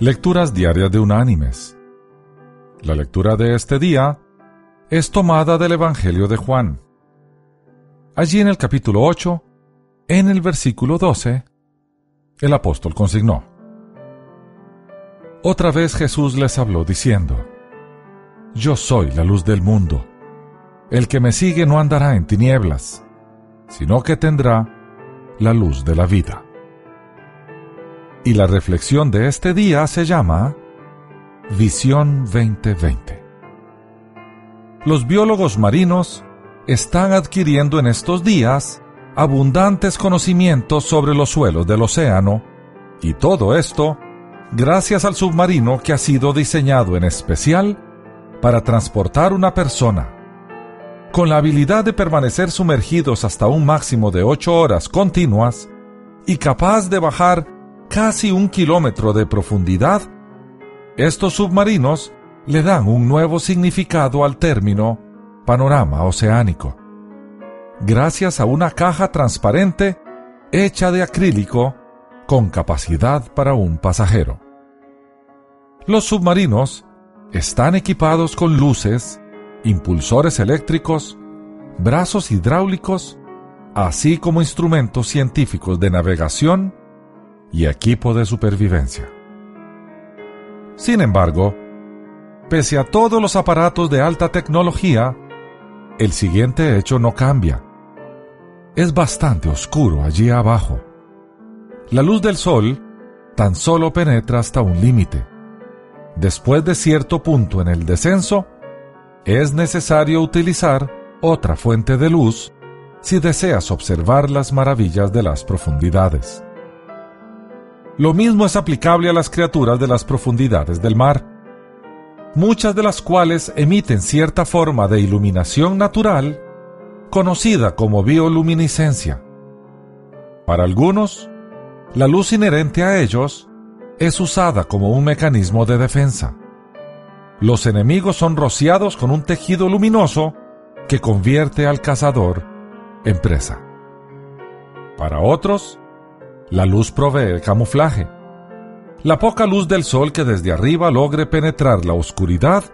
Lecturas Diarias de Unánimes. La lectura de este día es tomada del Evangelio de Juan. Allí en el capítulo 8, en el versículo 12, el apóstol consignó. Otra vez Jesús les habló diciendo, Yo soy la luz del mundo. El que me sigue no andará en tinieblas, sino que tendrá la luz de la vida. Y la reflexión de este día se llama Visión 2020. Los biólogos marinos están adquiriendo en estos días abundantes conocimientos sobre los suelos del océano, y todo esto gracias al submarino que ha sido diseñado en especial para transportar una persona. Con la habilidad de permanecer sumergidos hasta un máximo de 8 horas continuas y capaz de bajar casi un kilómetro de profundidad, estos submarinos le dan un nuevo significado al término panorama oceánico. Gracias a una caja transparente hecha de acrílico con capacidad para un pasajero. Los submarinos están equipados con luces, impulsores eléctricos, brazos hidráulicos, así como instrumentos científicos de navegación y equipo de supervivencia. Sin embargo, pese a todos los aparatos de alta tecnología, el siguiente hecho no cambia. Es bastante oscuro allí abajo. La luz del sol tan solo penetra hasta un límite. Después de cierto punto en el descenso, es necesario utilizar otra fuente de luz si deseas observar las maravillas de las profundidades. Lo mismo es aplicable a las criaturas de las profundidades del mar, muchas de las cuales emiten cierta forma de iluminación natural conocida como bioluminiscencia. Para algunos, la luz inherente a ellos es usada como un mecanismo de defensa. Los enemigos son rociados con un tejido luminoso que convierte al cazador en presa. Para otros, la luz provee camuflaje. La poca luz del sol que desde arriba logre penetrar la oscuridad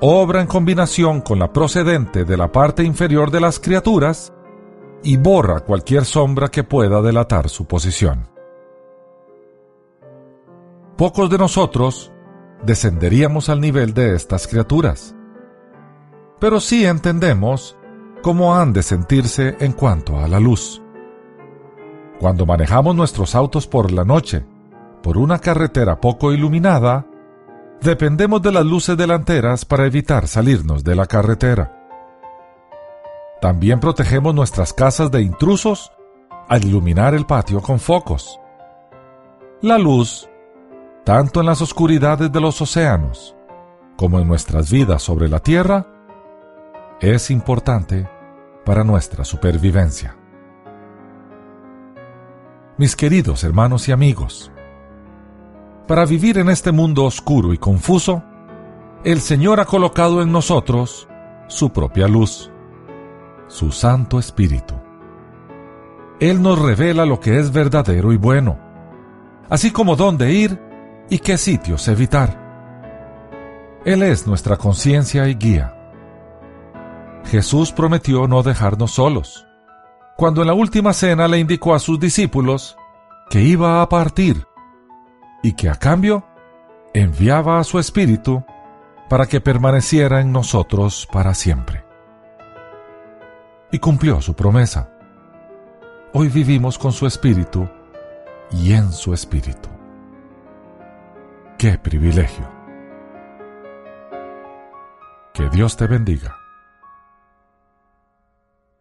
obra en combinación con la procedente de la parte inferior de las criaturas y borra cualquier sombra que pueda delatar su posición. Pocos de nosotros descenderíamos al nivel de estas criaturas, pero sí entendemos cómo han de sentirse en cuanto a la luz. Cuando manejamos nuestros autos por la noche, por una carretera poco iluminada, dependemos de las luces delanteras para evitar salirnos de la carretera. También protegemos nuestras casas de intrusos al iluminar el patio con focos. La luz, tanto en las oscuridades de los océanos como en nuestras vidas sobre la tierra, es importante para nuestra supervivencia mis queridos hermanos y amigos. Para vivir en este mundo oscuro y confuso, el Señor ha colocado en nosotros su propia luz, su Santo Espíritu. Él nos revela lo que es verdadero y bueno, así como dónde ir y qué sitios evitar. Él es nuestra conciencia y guía. Jesús prometió no dejarnos solos cuando en la última cena le indicó a sus discípulos que iba a partir y que a cambio enviaba a su Espíritu para que permaneciera en nosotros para siempre. Y cumplió su promesa. Hoy vivimos con su Espíritu y en su Espíritu. ¡Qué privilegio! Que Dios te bendiga.